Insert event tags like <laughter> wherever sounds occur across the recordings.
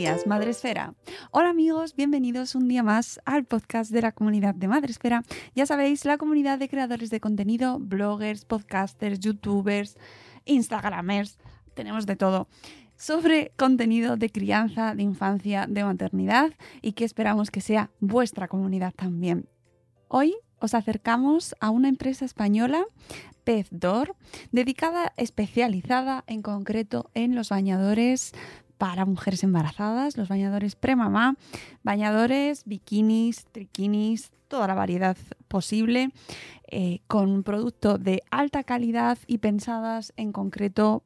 Días, Madre Esfera. Hola amigos, bienvenidos un día más al podcast de la comunidad de Madre Esfera. Ya sabéis, la comunidad de creadores de contenido, bloggers, podcasters, youtubers, instagramers, tenemos de todo sobre contenido de crianza, de infancia, de maternidad y que esperamos que sea vuestra comunidad también. Hoy os acercamos a una empresa española, PezDor, dedicada, especializada en concreto en los bañadores para mujeres embarazadas, los bañadores premamá, bañadores, bikinis, triquinis, toda la variedad posible, eh, con producto de alta calidad y pensadas en concreto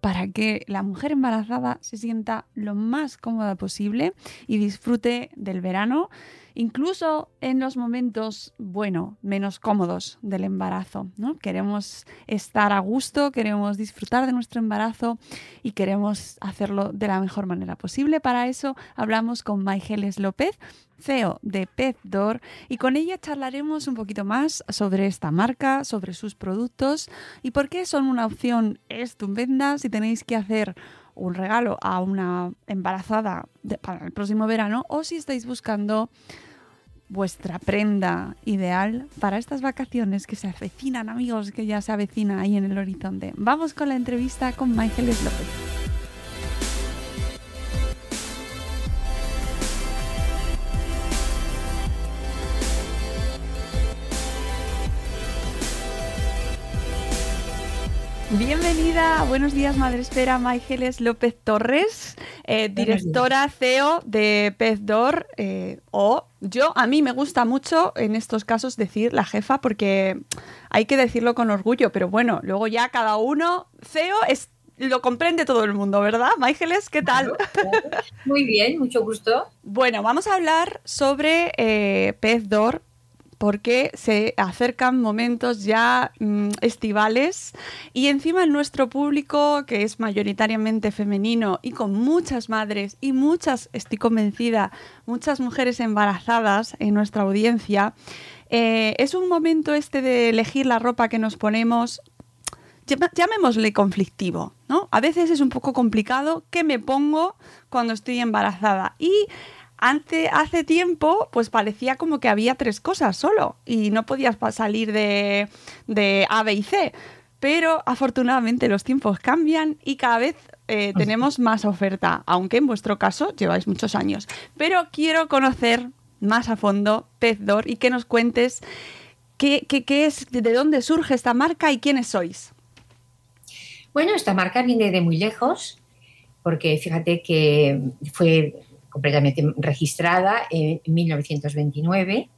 para que la mujer embarazada se sienta lo más cómoda posible y disfrute del verano incluso en los momentos, bueno, menos cómodos del embarazo. ¿no? Queremos estar a gusto, queremos disfrutar de nuestro embarazo y queremos hacerlo de la mejor manera posible. Para eso hablamos con Maigeles López, CEO de PetDor, y con ella charlaremos un poquito más sobre esta marca, sobre sus productos y por qué son una opción estupenda si tenéis que hacer un regalo a una embarazada para el próximo verano o si estáis buscando vuestra prenda ideal para estas vacaciones que se avecinan, amigos, que ya se avecina ahí en el horizonte. Vamos con la entrevista con Maigeles López. Bienvenida, buenos días Madre Espera, Maigeles López Torres, eh, directora CEO de PezDor, eh, o yo, a mí me gusta mucho en estos casos decir la jefa porque hay que decirlo con orgullo, pero bueno, luego ya cada uno, CEO es lo comprende todo el mundo, ¿verdad? Maigeles, ¿qué tal? <laughs> Muy bien, mucho gusto. Bueno, vamos a hablar sobre eh, PezDor porque se acercan momentos ya mm, estivales y encima nuestro público, que es mayoritariamente femenino y con muchas madres y muchas, estoy convencida, muchas mujeres embarazadas en nuestra audiencia, eh, es un momento este de elegir la ropa que nos ponemos llamémosle conflictivo, ¿no? A veces es un poco complicado qué me pongo cuando estoy embarazada y hace tiempo, pues parecía como que había tres cosas solo y no podías salir de, de A, B y C. Pero afortunadamente los tiempos cambian y cada vez eh, tenemos más oferta, aunque en vuestro caso lleváis muchos años. Pero quiero conocer más a fondo PezDor y que nos cuentes qué, qué es, de dónde surge esta marca y quiénes sois. Bueno, esta marca viene de muy lejos, porque fíjate que fue completamente registrada en 1929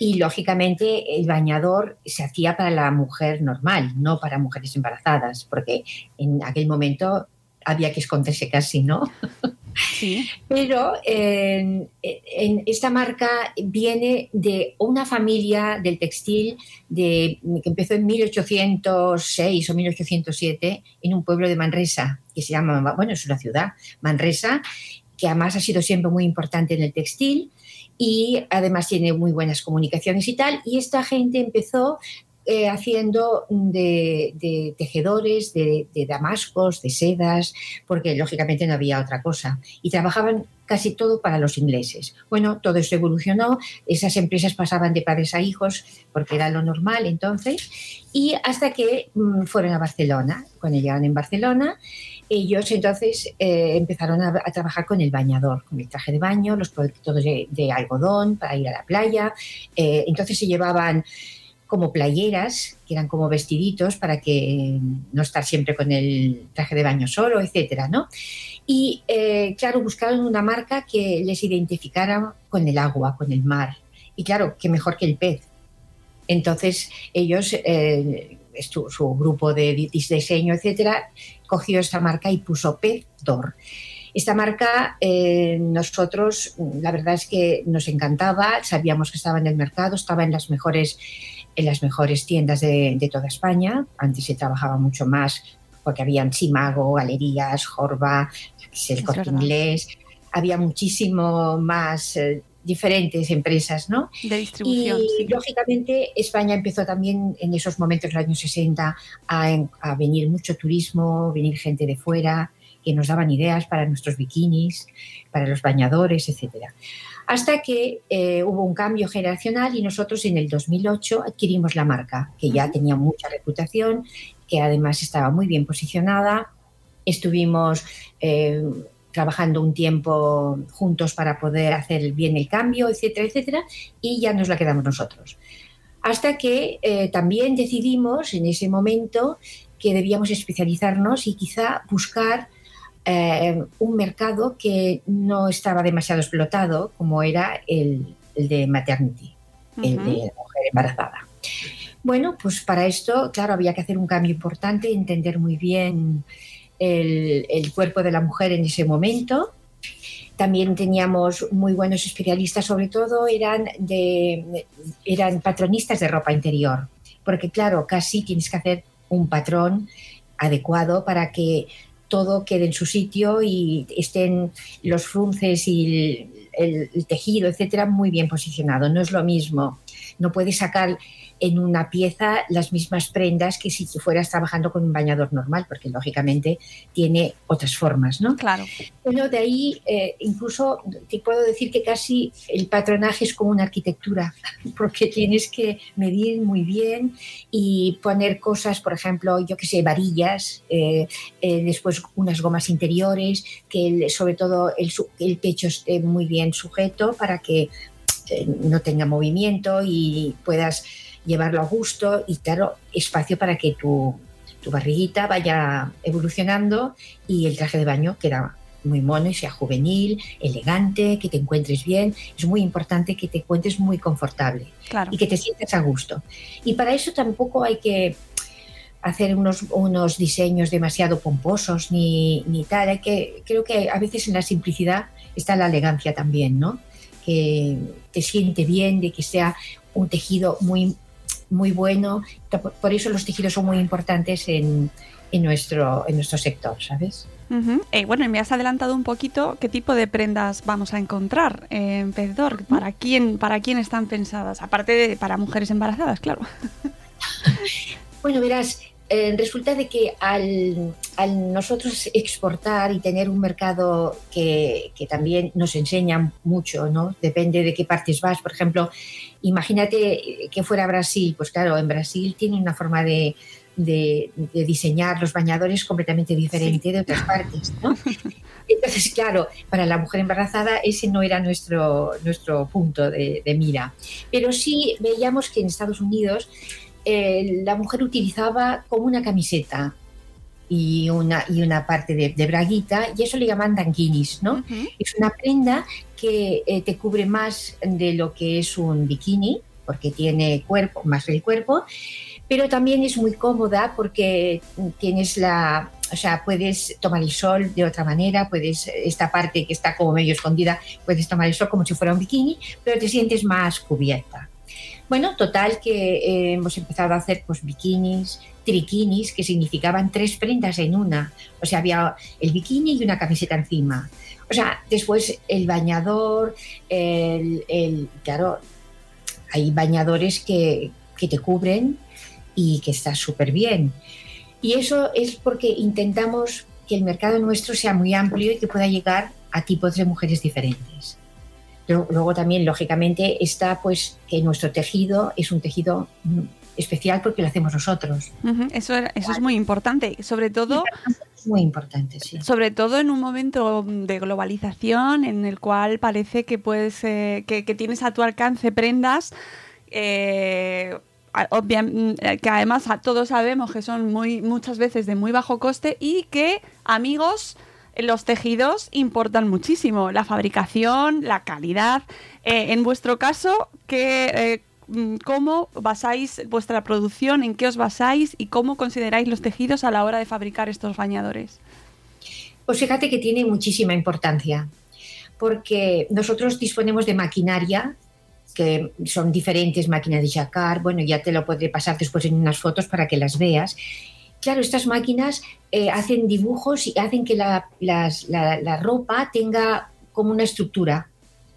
y lógicamente el bañador se hacía para la mujer normal, no para mujeres embarazadas, porque en aquel momento había que esconderse casi, ¿no? <laughs> Sí. Pero en, en esta marca viene de una familia del textil de, que empezó en 1806 o 1807 en un pueblo de Manresa, que se llama, bueno, es una ciudad, Manresa, que además ha sido siempre muy importante en el textil y además tiene muy buenas comunicaciones y tal. Y esta gente empezó eh, haciendo de, tejedores, de, damascos, de sedas, porque lógicamente no había otra cosa. Y trabajaban casi todo para los ingleses. Bueno, todo eso evolucionó, esas empresas pasaban de padres a hijos, porque era lo normal entonces, y hasta que mm, fueron a Barcelona. Cuando llegaron en Barcelona, ellos entonces eh, empezaron a, trabajar con el bañador, con el traje de baño, los productos de, de algodón para ir a la playa. Eh, entonces se llevaban como playeras, que eran como vestiditos para que no estar siempre con el traje de baño solo, etcétera, ¿no? Y eh, claro, buscaron una marca que les identificara con el agua, con el mar. Y claro, qué mejor que el pez. Entonces ellos, eh, su, su, grupo de diseño, etcétera, cogió esta marca y puso Pez Dor. Esta marca, eh, nosotros, la verdad es que nos encantaba, sabíamos que estaba en el mercado, estaba en las mejores, en las mejores tiendas de, de toda España. Antes se trabajaba mucho más porque habían Simago, Galerías, Jorba, el Corte Inglés, había muchísimo más eh, diferentes empresas, ¿no? De distribución. Y sí. lógicamente España empezó también en esos momentos, en los años 60, a, a venir mucho turismo, venir gente de fuera que nos daban ideas para nuestros bikinis, para los bañadores, etcétera. Hasta que eh, hubo un cambio generacional y nosotros en el 2008 adquirimos la marca, que ya tenía mucha reputación, que además estaba muy bien posicionada. Estuvimos eh, trabajando un tiempo juntos para poder hacer bien el cambio, etcétera, etcétera, y ya nos la quedamos nosotros. Hasta que eh, también decidimos en ese momento que debíamos especializarnos y quizá buscar eh, un mercado que no estaba demasiado explotado, como era el, el de maternity, uh -huh. el de la mujer embarazada. Bueno, pues para esto, claro, había que hacer un cambio importante, entender muy bien el, el cuerpo de la mujer en ese momento. También teníamos muy buenos especialistas, sobre todo eran, de, eran patronistas de ropa interior, porque claro, casi tienes que hacer un patrón adecuado para que todo quede en su sitio y estén los frunces y el, el, tejido, etcétera, muy bien posicionado. No es lo mismo. No puedes sacar en una pieza las mismas prendas que si fueras trabajando con un bañador normal, porque lógicamente tiene otras formas, ¿no? Claro. Bueno, de ahí eh, incluso te puedo decir que casi el patronaje es como una arquitectura, <laughs> porque tienes que medir muy bien y poner cosas, por ejemplo, yo que sé, varillas, eh, eh, después unas gomas interiores, que el, sobre todo el, el pecho esté muy bien sujeto para que no tenga movimiento y puedas llevarlo a gusto y claro, espacio para que tu, tu barriguita vaya evolucionando y el traje de baño queda muy mono y sea juvenil, elegante, que te encuentres bien. Es muy importante que te encuentres muy confortable claro. y que te sientas a gusto. Y para eso tampoco hay que hacer unos, unos diseños demasiado pomposos ni, ni tal. Hay que, creo que a veces en la simplicidad está la elegancia también, ¿no? Que te siente bien, de que sea un tejido muy, muy bueno. Por eso los tejidos son muy importantes en, en, nuestro, en nuestro sector, ¿sabes? Uh -huh. eh, bueno, me has adelantado un poquito qué tipo de prendas vamos a encontrar en Pedor. ¿Para quién, ¿Para quién están pensadas? Aparte de para mujeres embarazadas, claro. <laughs> bueno, verás, eh, resulta de que al, al, nosotros exportar y tener un mercado que, que, también nos enseña mucho, ¿no? Depende de qué partes vas. Por ejemplo, imagínate que fuera Brasil, pues claro, en Brasil tiene una forma de, de, de diseñar los bañadores completamente diferente sí. de otras partes, ¿no? <laughs> Entonces, claro, para la mujer embarazada ese no era nuestro, nuestro punto de, de mira. Pero sí veíamos que en Estados Unidos eh, la mujer utilizaba como una camiseta y una, y una parte de, de braguita, y eso le llaman danquinis, ¿no? Uh -huh. Es una prenda que eh, te cubre más de lo que es un bikini, porque tiene cuerpo, más el cuerpo, pero también es muy cómoda porque tienes la, o sea, puedes tomar el sol de otra manera, puedes, esta parte que está como medio escondida, puedes tomar el sol como si fuera un bikini, pero te sientes más cubierta. Bueno, total que eh, hemos empezado a hacer pues bikinis, triquinis, que significaban tres prendas en una. O sea, había el bikini y una camiseta encima. O sea, después el bañador, el, el claro, hay bañadores que, que te cubren y que está súper bien. Y eso es porque intentamos que el mercado nuestro sea muy amplio y que pueda llegar a tipos de mujeres diferentes. Luego también, lógicamente, está pues que nuestro tejido es un tejido especial porque lo hacemos nosotros. Eso, eso es muy importante, sobre todo... Es muy importante, sí. Sobre todo en un momento de globalización en el cual parece que puedes, eh, que, tienes a tu alcance prendas eh, Mm, eh, que además todos sabemos que son muy muchas veces de muy bajo coste y que amigos los tejidos importan muchísimo la fabricación la calidad. Eh, en vuestro caso eh, mm, cómo basáis vuestra producción en qué os basáis y cómo consideráis los tejidos a la hora de fabricar estos bañadores pues fíjate que tiene muchísima importancia porque nosotros disponemos de maquinaria que son diferentes máquinas de jacquard, bueno, ya te lo podré pasar después en unas fotos para que las veas. Claro, estas máquinas eh, hacen dibujos y hacen que la, la, ropa tenga como una estructura.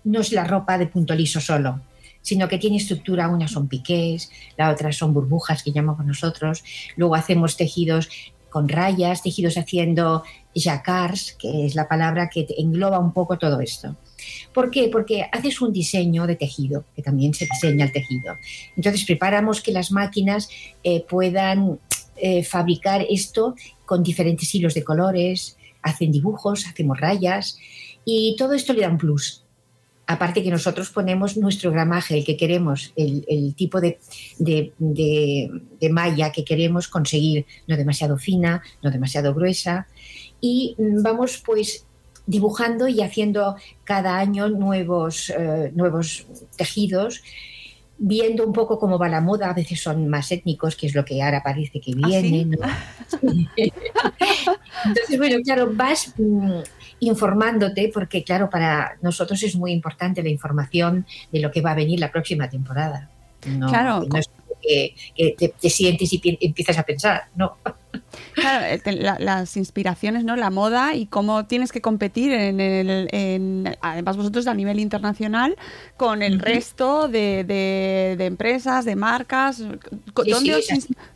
No es la ropa de punto liso solo, sino que tiene estructura. Unas son piqués, la otra son burbujas que llamamos nosotros. Luego hacemos tejidos con rayas, tejidos haciendo jacquards, que es la palabra que engloba un poco todo esto. ¿Por qué? Porque haces un diseño de tejido, que también se diseña el tejido. Entonces preparamos que las máquinas eh, puedan eh, fabricar esto con diferentes hilos de colores, hacen dibujos, hacemos rayas y todo esto le da un plus. Aparte que nosotros ponemos nuestro gramaje, el que queremos, el, tipo de, de, de malla que queremos conseguir, no demasiado fina, no demasiado gruesa. Y mm, vamos pues dibujando y haciendo cada año nuevos, eh, nuevos tejidos, viendo un poco cómo va la moda, a veces son más étnicos, que es lo que ahora parece que ¿Ah, viene. <laughs> Entonces, bueno, claro, vas mm, informándote, porque claro, para nosotros es muy importante la información de lo que va a venir la próxima temporada. claro. No es que, te, sientes y empiezas a pensar, no. Claro, eh, las inspiraciones, ¿no? La moda y cómo tienes que competir en el, además vosotros a nivel internacional con el resto de, empresas, de marcas.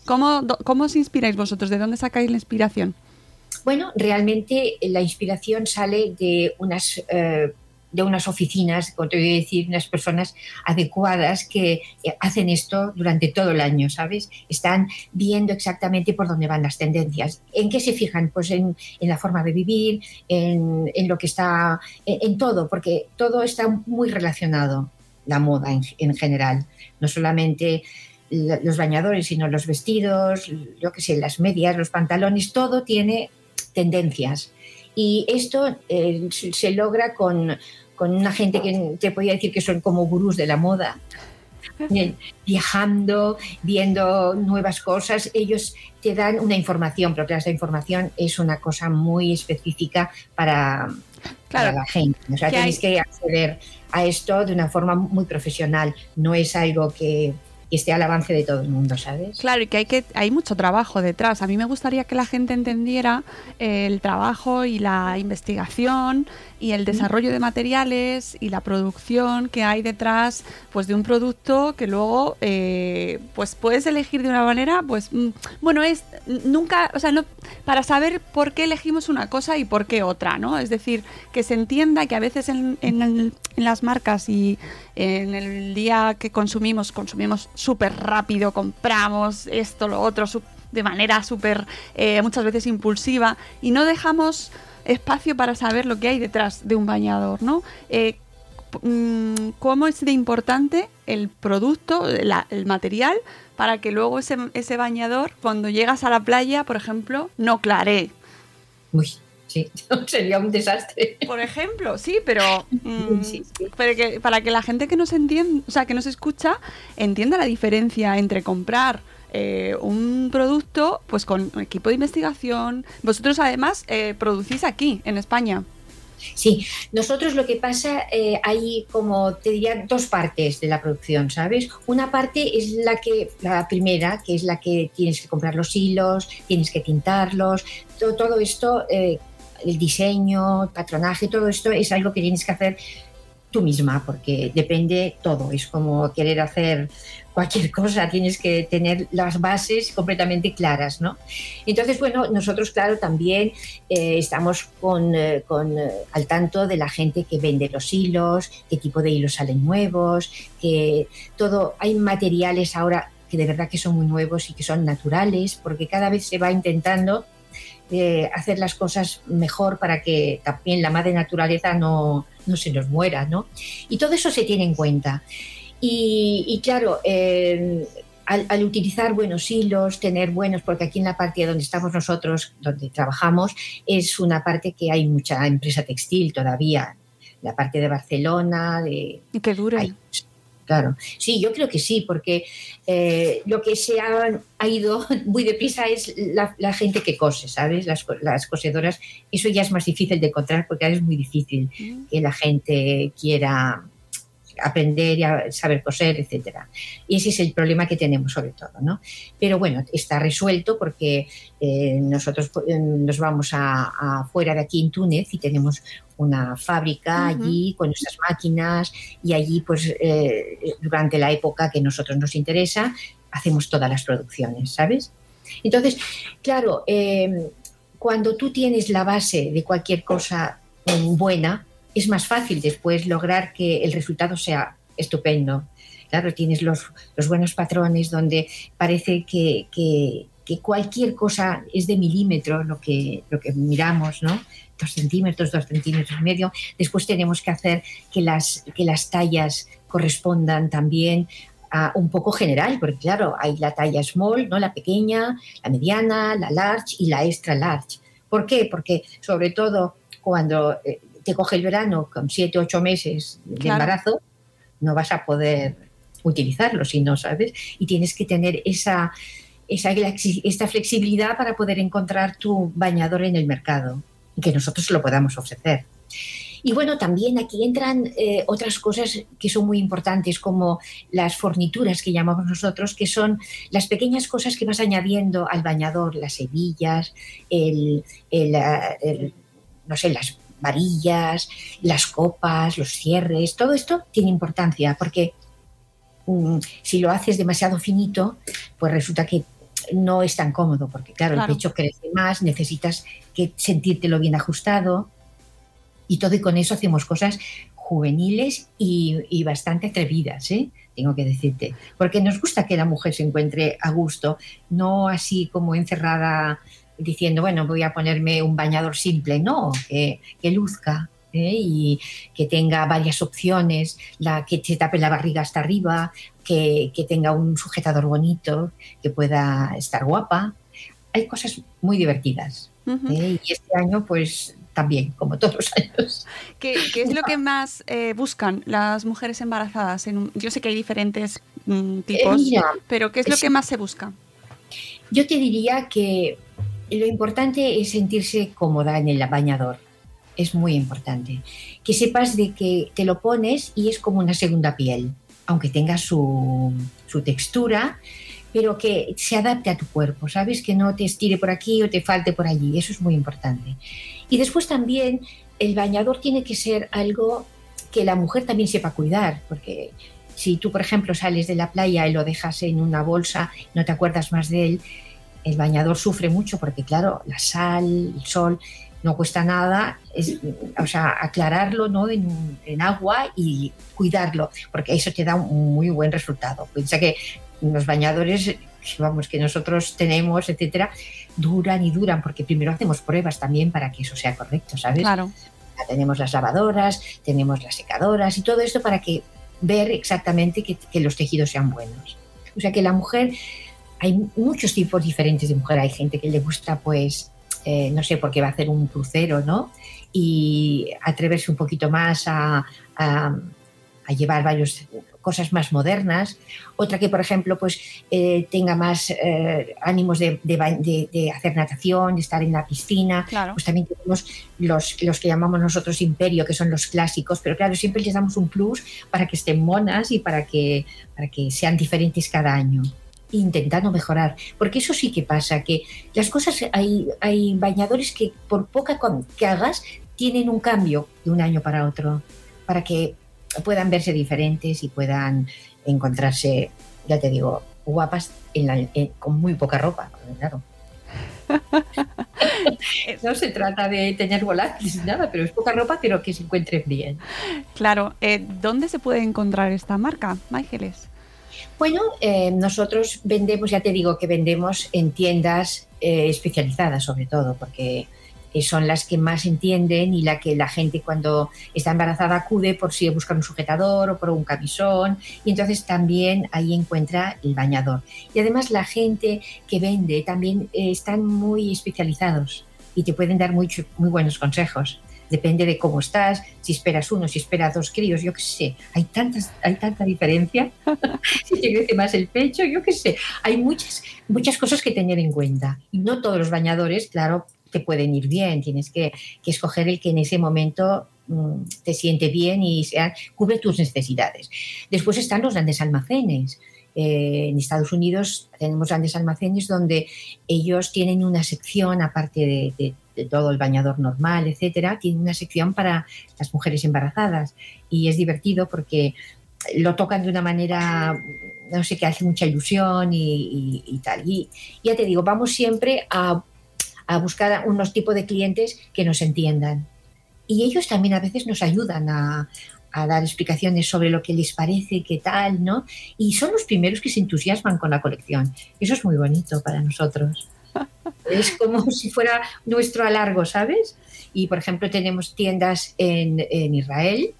cómo, ¿Cómo os inspiráis vosotros? ¿De dónde sacáis la inspiración? Bueno, realmente la inspiración sale de unas eh, de unas oficinas, como te voy a decir, unas personas adecuadas que eh, hacen esto durante todo el año, ¿sabes? Están viendo exactamente por dónde van las tendencias. ¿En qué se fijan? Pues en, la forma de vivir, en, lo que está, en, todo, porque todo está muy relacionado, la moda en, general, no solamente los bañadores, sino los vestidos, yo qué sé, las medias, los pantalones, todo tiene tendencias. Y esto eh, se logra con, con una gente que te podía decir que son como gurús de la moda, viajando, viendo nuevas cosas, ellos te dan una información, pero claro, esta información es una cosa muy específica para, la gente. O sea, tenéis que acceder a esto de una forma muy profesional, no es algo que y esté al avance de todo el mundo, ¿sabes? Claro, y que hay, que hay mucho trabajo detrás. A mí me gustaría que la gente entendiera el trabajo y la investigación y el desarrollo de materiales y la producción que hay detrás pues de un producto que luego eh, pues puedes elegir de una manera pues mm, bueno es nunca o sea no para saber por qué elegimos una cosa y por qué otra no es decir que se entienda que a veces en, en, las marcas y en el día que consumimos consumimos súper rápido compramos esto lo otro de manera súper eh, muchas veces impulsiva y no dejamos espacio para saber lo que hay detrás de un bañador, ¿no? Eh, mm, ¿Cómo es de importante el producto, el material, para que luego ese, bañador, cuando llegas a la playa, por ejemplo, no claree? Uy, sí, <laughs> sería un desastre. Por ejemplo, sí, pero, <laughs> mm, Sí, sí. pero que, para que la gente que nos entiende, o sea, que nos escucha, entienda la diferencia entre comprar eh, un producto, pues con equipo de investigación. Vosotros además eh, producís aquí, en España. Sí, nosotros lo que pasa, eh, hay como te diría dos partes de la producción, ¿sabes? Una parte es la que, la primera, que es la que tienes que comprar los hilos, tienes que tintarlos, todo, todo esto, eh, el diseño, patronaje, todo esto es algo que tienes que hacer tú misma, porque depende todo, es como querer hacer cualquier cosa, tienes que tener las bases completamente claras, ¿no? Entonces, bueno, nosotros, claro, también eh, estamos con, eh, con, eh, al tanto de la gente que vende los hilos, qué tipo de hilos salen nuevos, que todo, hay materiales ahora que de verdad que son muy nuevos y que son naturales, porque cada vez se va intentando hacer las cosas mejor para que también la madre naturaleza no, no se nos muera, ¿no? Y todo eso se tiene en cuenta. Y, y claro, eh, al, al, utilizar buenos hilos, tener buenos, porque aquí en la parte donde estamos nosotros, donde trabajamos, es una parte que hay mucha empresa textil todavía, la parte de Barcelona, de... Y que dure. Hay, claro, sí, yo creo que sí, porque eh, lo que se ha, ha, ido muy deprisa es la, la gente que cose, ¿sabes? Las, las, cosedoras, eso ya es más difícil de encontrar porque ahora es muy difícil mm. que la gente quiera aprender y a saber coser, etcétera. Y ese es el problema que tenemos sobre todo, ¿no? Pero bueno, está resuelto porque eh, nosotros nos vamos a, a, fuera de aquí en Túnez y tenemos una fábrica uh -huh. allí con nuestras máquinas y allí pues eh, durante la época que nosotros nos interesa hacemos todas las producciones, ¿sabes? Entonces, claro, eh, cuando tú tienes la base de cualquier cosa buena, es más fácil después lograr que el resultado sea estupendo. Claro, tienes los, los buenos patrones donde parece que, que, cualquier cosa es de milímetro lo que, lo que miramos, ¿no? Dos centímetros, dos centímetros y medio. Después tenemos que hacer que las, que las tallas correspondan también a un poco general, porque claro, hay la talla small, ¿no? la pequeña, la mediana, la large y la extra large. ¿Por qué? Porque sobre todo cuando eh, te coge el verano con siete, ocho meses de claro. embarazo, no vas a poder utilizarlo si no sabes. Y tienes que tener esa, esa, esta flexibilidad para poder encontrar tu bañador en el mercado y que nosotros lo podamos ofrecer. Y bueno, también aquí entran eh, otras cosas que son muy importantes, como las fornituras que llamamos nosotros, que son las pequeñas cosas que vas añadiendo al bañador, las hebillas, el, el, el no sé, las varillas, las copas, los cierres, todo esto tiene importancia porque um, si lo haces demasiado finito, pues resulta que no es tan cómodo porque claro, claro, el pecho crece más, necesitas que sentírtelo bien ajustado y todo y con eso hacemos cosas juveniles y, y bastante atrevidas, ¿eh? tengo que decirte, porque nos gusta que la mujer se encuentre a gusto, no así como encerrada diciendo, bueno, voy a ponerme un bañador simple, no, que, que luzca ¿eh? y que tenga varias opciones, la, que se tape la barriga hasta arriba, que, que tenga un sujetador bonito, que pueda estar guapa. Hay cosas muy divertidas. Uh -huh. ¿eh? Y este año, pues también, como todos los años. ¿Qué, qué es lo que más eh, buscan las mujeres embarazadas? En un, yo sé que hay diferentes mm, tipos, mira, pero ¿qué es lo sí. que más se busca? Yo te diría que lo importante es sentirse cómoda en el bañador. Es muy importante. Que sepas de que te lo pones y es como una segunda piel, aunque tenga su, su textura, pero que se adapte a tu cuerpo, ¿sabes? Que no te estire por aquí o te falte por allí. Eso es muy importante. Y después también el bañador tiene que ser algo que la mujer también sepa cuidar, porque si tú, por ejemplo, sales de la playa y lo dejas en una bolsa, no te acuerdas más de él, el bañador sufre mucho porque, claro, la sal, el sol, no cuesta nada, es, o sea, aclararlo ¿no? en, en, agua y cuidarlo, porque eso te da un muy buen resultado. Piensa que los bañadores, vamos, que nosotros tenemos, etcétera, duran y duran, porque primero hacemos pruebas también para que eso sea correcto, ¿sabes? Claro. Tenemos las lavadoras, tenemos las secadoras y todo esto para que ver exactamente que, que los tejidos sean buenos. O sea que la mujer hay muchos tipos diferentes de mujer. Hay gente que le gusta, pues, eh, no sé, porque va a hacer un crucero, ¿no? Y atreverse un poquito más a, a, a llevar varios cosas más modernas, otra que, por ejemplo, pues eh, tenga más eh, ánimos de, de, de, de, hacer natación, de estar en la piscina. Claro. Pues también tenemos los, los que llamamos nosotros imperio, que son los clásicos, pero claro, siempre les damos un plus para que estén monas y para que, para que sean diferentes cada año intentando mejorar, porque eso sí que pasa, que las cosas, hay, hay bañadores que por poca que hagas, tienen un cambio de un año para otro, para que puedan verse diferentes y puedan encontrarse, ya te digo, guapas en la, en, con muy poca ropa, claro. <laughs> no se trata de tener volantes ni nada, pero es poca ropa, pero que se encuentren bien. Claro, eh, ¿dónde se puede encontrar esta marca, Mágeles? Bueno, eh, nosotros vendemos, ya te digo que vendemos en tiendas eh, especializadas sobre todo, porque son las que más entienden y la que la gente cuando está embarazada acude por si busca un sujetador o por un camisón y entonces también ahí encuentra el bañador. Y además la gente que vende también eh, están muy especializados y te pueden dar muy, muy buenos consejos. Depende de cómo estás, si esperas uno, si esperas dos críos, yo qué sé. Hay, tantas, hay tanta diferencia. <laughs> si te crece más el pecho, yo qué sé. Hay muchas, muchas cosas que tener en cuenta. Y no todos los bañadores, claro, te pueden ir bien, tienes que, que, escoger el que en ese momento mmm, te siente bien y sea, cubre tus necesidades. Después están los grandes almacenes. Eh, en Estados Unidos tenemos grandes almacenes donde ellos tienen una sección, aparte de todo el bañador normal, etcétera, tienen una sección para las mujeres embarazadas. Y es divertido porque lo tocan de una manera, no sé, que hace mucha ilusión y, y, y tal. Y ya te digo, vamos siempre a a buscar unos tipos de clientes que nos entiendan. Y ellos también a veces nos ayudan a, a, dar explicaciones sobre lo que les parece, qué tal, ¿no? Y son los primeros que se entusiasman con la colección. Eso es muy bonito para nosotros. Es como <laughs> si fuera nuestro alargo, ¿sabes? Y, por ejemplo, tenemos tiendas en, en Israel,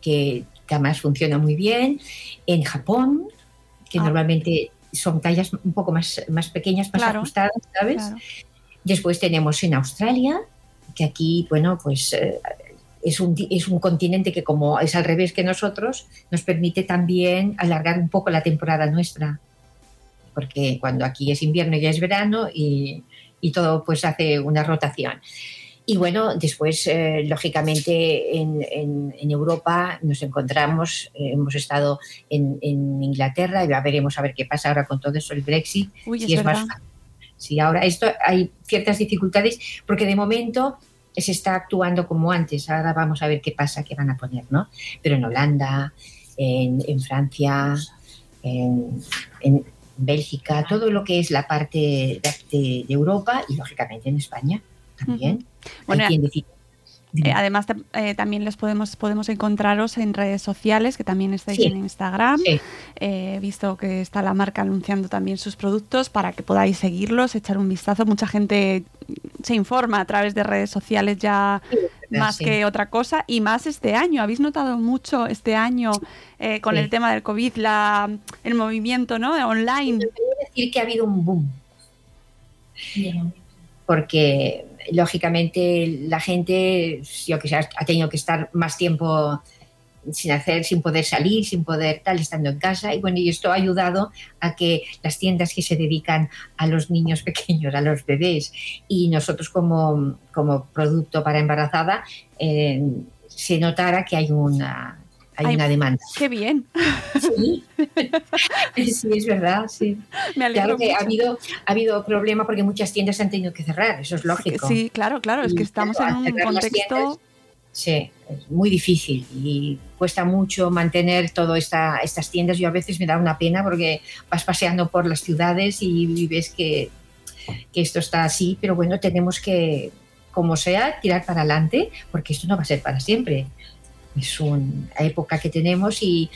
que, además funciona muy bien, en Japón, que ah. normalmente son tallas un poco más, más pequeñas, más claro, ajustadas, ¿sabes? Claro. Después tenemos en Australia, que aquí, bueno, pues eh, es, un, es un continente que como es al revés que nosotros, nos permite también alargar un poco la temporada nuestra. Porque cuando aquí es invierno ya es verano y, y todo pues hace una rotación. Y bueno, después, eh, lógicamente, en, en, en, Europa nos encontramos, eh, hemos estado en, en, Inglaterra y ya veremos a ver qué pasa ahora con todo eso, el Brexit, Uy, si es, es más Sí, ahora esto hay ciertas dificultades porque de momento se está actuando como antes. Ahora vamos a ver qué pasa, qué van a poner, ¿no? Pero en Holanda, en, en Francia, en, Bélgica, todo lo que es la parte de, Europa y lógicamente en España también. Uh -huh. Bueno, hay quien decide eh, además, eh, también les podemos, podemos encontraros en redes sociales, que también estáis sí. en Instagram. He sí. eh, visto que está la marca anunciando también sus productos para que podáis seguirlos, echar un vistazo. Mucha gente se informa a través de redes sociales ya sí, más sí. que otra cosa y más este año. ¿Habéis notado mucho este año eh, con el tema del COVID, la, el movimiento ¿no? online? decir que ha habido un boom. Porque lógicamente la gente, yo que sé, ha tenido que estar más tiempo sin hacer, sin poder salir, sin poder tal, estando en casa. Y bueno, y esto ha ayudado a que las tiendas que se dedican a los niños <laughs> pequeños, a los bebés, y nosotros como, como producto para embarazada, eh, se notara que hay una, hay Ay, una demanda. ¡Qué bien! <laughs> <laughs> Sí, sí es verdad, sí. Me claro que mucho. ha habido, ha habido problema porque muchas tiendas han tenido que cerrar, eso es lógico. Sí, claro, claro, es que estamos claro, en un contexto... Tiendas, sí, es muy difícil y cuesta mucho mantener todas esta, estas tiendas. Yo a veces me da una pena porque vas paseando por las ciudades y, y ves que, que esto está así, pero bueno, tenemos que, como sea, tirar para adelante porque esto no va a ser para siempre es una época que tenemos y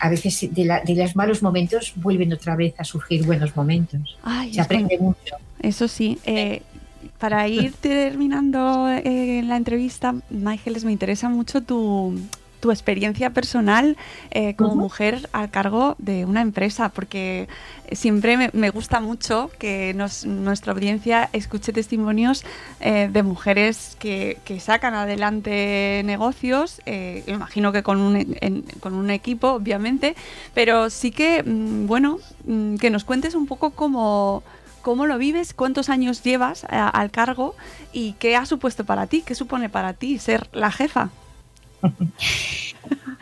a veces de, la, de, los malos momentos vuelven otra vez a surgir buenos momentos. Ay, Se aprende bueno. mucho. Eso sí. Eh, para ir terminando eh, la entrevista, Michael, me interesa mucho tu, tu experiencia personal eh, como mujer al cargo de una empresa, porque siempre me, gusta mucho que nuestra audiencia escuche testimonios eh, de mujeres que, sacan adelante negocios, eh, imagino que con un, con un equipo, obviamente, pero sí que, mm, bueno, mm, que nos cuentes un poco cómo cómo lo vives, cuántos años llevas al cargo y qué ha supuesto para ti, qué supone para ti ser la jefa.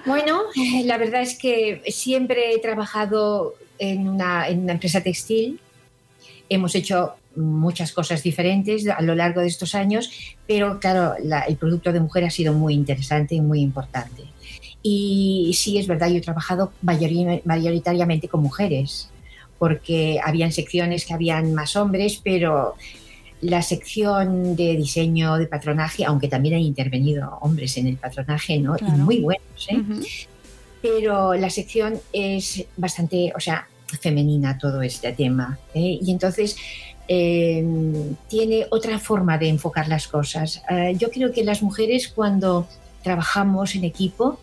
Bueno, la verdad es que siempre he trabajado en una, empresa textil. Hemos hecho muchas cosas diferentes a lo largo de estos años, pero claro, el producto de mujer ha sido muy interesante y muy importante. Y sí, es verdad, yo he trabajado mayoritariamente con mujeres, porque habían secciones que habían más hombres, pero la sección de diseño de patronaje, aunque también han intervenido hombres en el patronaje, ¿no? muy buenos, ¿eh? Pero la sección es bastante, o sea, femenina todo este tema. ¿eh? Y entonces em, tiene otra forma de enfocar las cosas. Eh, yo creo que las mujeres cuando trabajamos en equipo,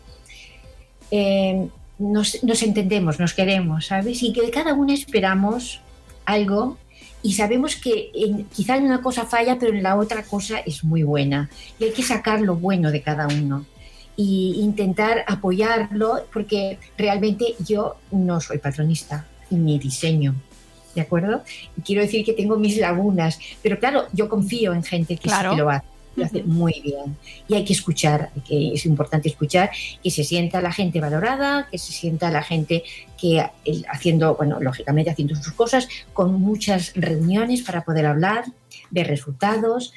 em, nos, nos, entendemos, nos queremos, ¿sabes? Y que de cada una esperamos algo y sabemos que en, quizá en una cosa falla, pero en la otra cosa es muy buena. Y hay que sacar lo bueno de cada uno e intentar apoyarlo, porque realmente yo no soy patronista ni diseño. ¿De acuerdo? Quiero decir que tengo mis lagunas, pero claro, yo confío en gente que, sí que lo hace lo hace muy bien. Y hay que escuchar, que es importante escuchar, que se sienta la gente valorada, que se sienta la gente que haciendo, bueno, lógicamente haciendo sus cosas, con muchas reuniones para poder hablar, de resultados,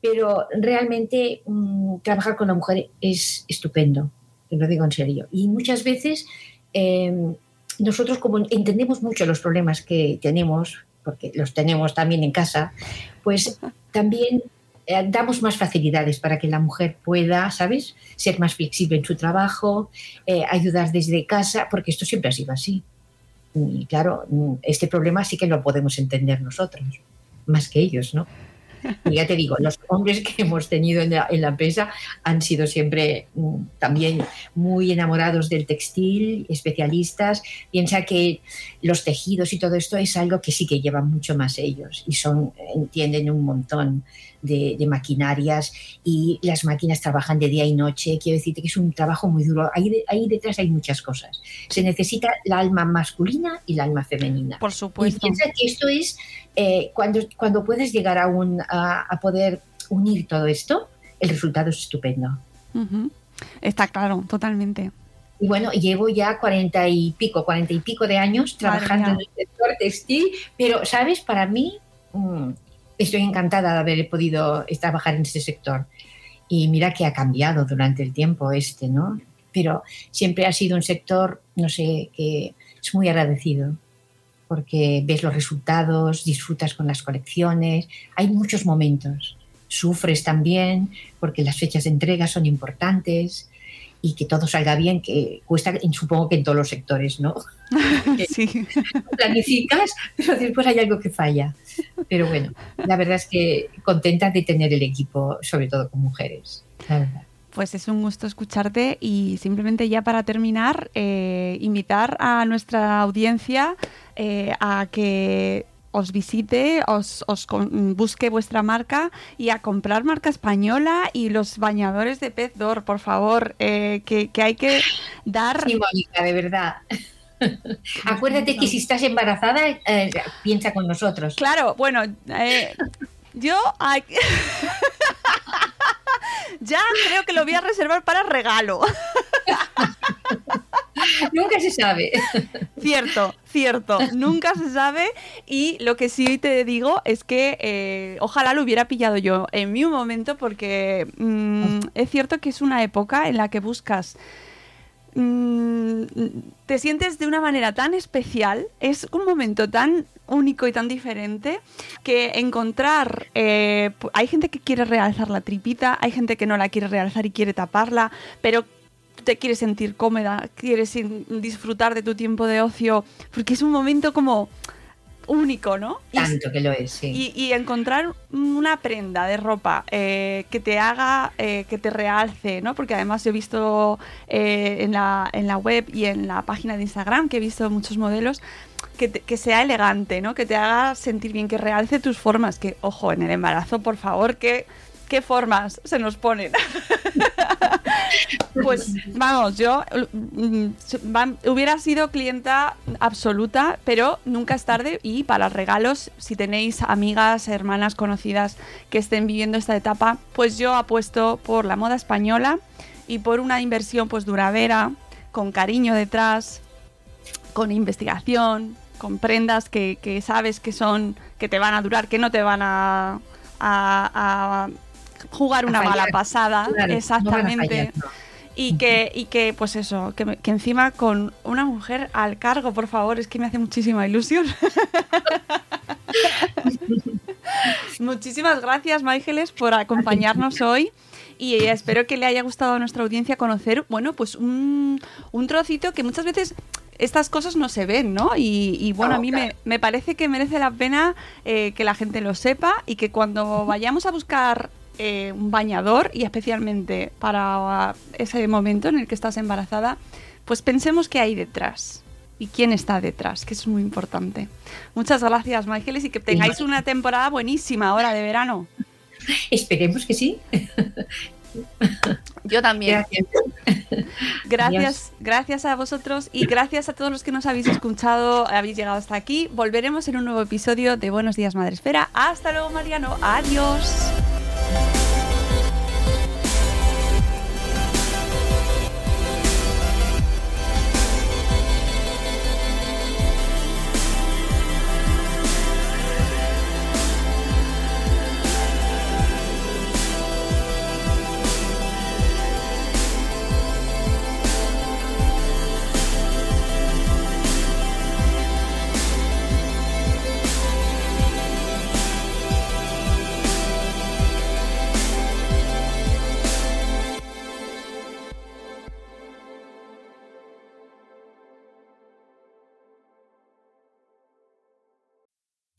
pero realmente mm, trabajar con la mujer es estupendo, te lo digo en serio. Y muchas veces em, nosotros como entendemos mucho los problemas que tenemos, porque los tenemos también en casa, pues también eh, damos más facilidades para que la mujer pueda, ¿sabes?, ser más flexible en su trabajo, eh, ayudar desde casa, porque esto siempre ha sido así. Y claro, este problema sí que lo podemos entender nosotros, más que ellos, ¿no? Ya te digo, los hombres que hemos tenido en la, empresa han sido siempre mm, también muy enamorados del textil, especialistas. Piensa que los tejidos y todo esto es algo que sí que llevan mucho más ellos y son entienden un montón de, maquinarias y las máquinas trabajan de día y noche. Quiero decirte que es un trabajo muy duro. Ahí, ahí detrás hay muchas cosas. Se necesita la alma masculina y la alma femenina. Por supuesto. Y piensa que esto es eh, cuando, cuando puedes llegar a, un, a, poder unir todo esto, el resultado es estupendo. Está claro, totalmente. Y bueno, llevo ya cuarenta y pico, cuarenta y pico de años trabajando en el sector textil, pero, ¿sabes? Para mí, mm, estoy encantada de haber podido trabajar en este sector. Y mira que ha cambiado durante el tiempo este, ¿no? Pero siempre ha sido un sector, no sé, que es muy agradecido porque ves los resultados, disfrutas con las colecciones, hay muchos momentos. Sufres también porque las fechas de entrega son importantes, y que todo salga bien, que cuesta, supongo que en todos los sectores, ¿no? <laughs> sí. Planificas, pero después hay algo que falla. Pero bueno, la verdad es que contenta de tener el equipo, sobre todo con mujeres, Pues es un gusto escucharte y simplemente ya para terminar, eh, invitar a nuestra audiencia eh, a que os visite, os, busque vuestra marca y a comprar marca española y los bañadores de pez d'or, por favor, eh, que, hay que dar... Sí, Mónica, de verdad. <laughs> Acuérdate que si estás embarazada, eh, piensa con nosotros. Claro, bueno, eh, yo <laughs> ya creo que lo voy a reservar para regalo. <laughs> <laughs> nunca se sabe. Cierto, cierto, nunca se sabe. Y lo que sí te digo es que eh, ojalá lo hubiera pillado yo en mi momento, porque mm, es cierto que es una época en la que buscas mm, te sientes de una manera tan especial, es un momento tan único y tan diferente que encontrar, eh, hay gente que quiere realzar la tripita, hay gente que no la quiere realzar y quiere taparla, pero te quieres sentir cómoda, quieres disfrutar de tu tiempo de ocio, porque es un momento como único, ¿no? Y- Tanto que lo es, sí. y, y encontrar una prenda de ropa eh, que te haga, eh, que te realce, ¿no? Porque además yo he visto eh, en, la, en la web y en la página de Instagram que he visto muchos modelos que, te- que sea elegante, ¿no? Que te haga sentir bien, que realce tus formas. Que, ojo, en el embarazo, por favor, que... ¿Qué formas se nos ponen? <laughs> Pues vamos, yo mm, hubiera sido clienta absoluta, pero nunca es tarde y para regalos, si tenéis amigas, hermanas conocidas que estén viviendo esta etapa, pues yo apuesto por la moda española y por una inversión pues duradera, con cariño detrás, con investigación, con prendas que, sabes que son, que te van a durar, que no te van a jugar una mala pasada. Claro, Exactamente. no. Y que, y que, pues eso, que, me- que encima con una mujer al cargo, por favor, es que me hace muchísima ilusión. <laughs> Muchísimas gracias, Máigeles, por acompañarnos hoy. Y espero que le haya gustado a nuestra audiencia conocer, bueno, pues un, un trocito que muchas veces estas cosas no se ven, ¿no? Y, y, bueno, No, a mí me, me parece que merece la pena eh, que la gente lo sepa y que cuando vayamos a buscar eh, un bañador y especialmente para ese momento en el que estás embarazada, pues pensemos qué hay detrás y quién está detrás, que es muy importante. Muchas gracias, Máigeles, y que tengáis una temporada buenísima ahora de verano. <laughs> Esperemos que sí. Yo también. Gracias. <laughs> Gracias, gracias a vosotros y gracias a todos los que nos habéis escuchado, habéis llegado hasta aquí. Volveremos en un nuevo episodio de Buenos Días Madresfera. Hasta luego, Mariano. Adiós.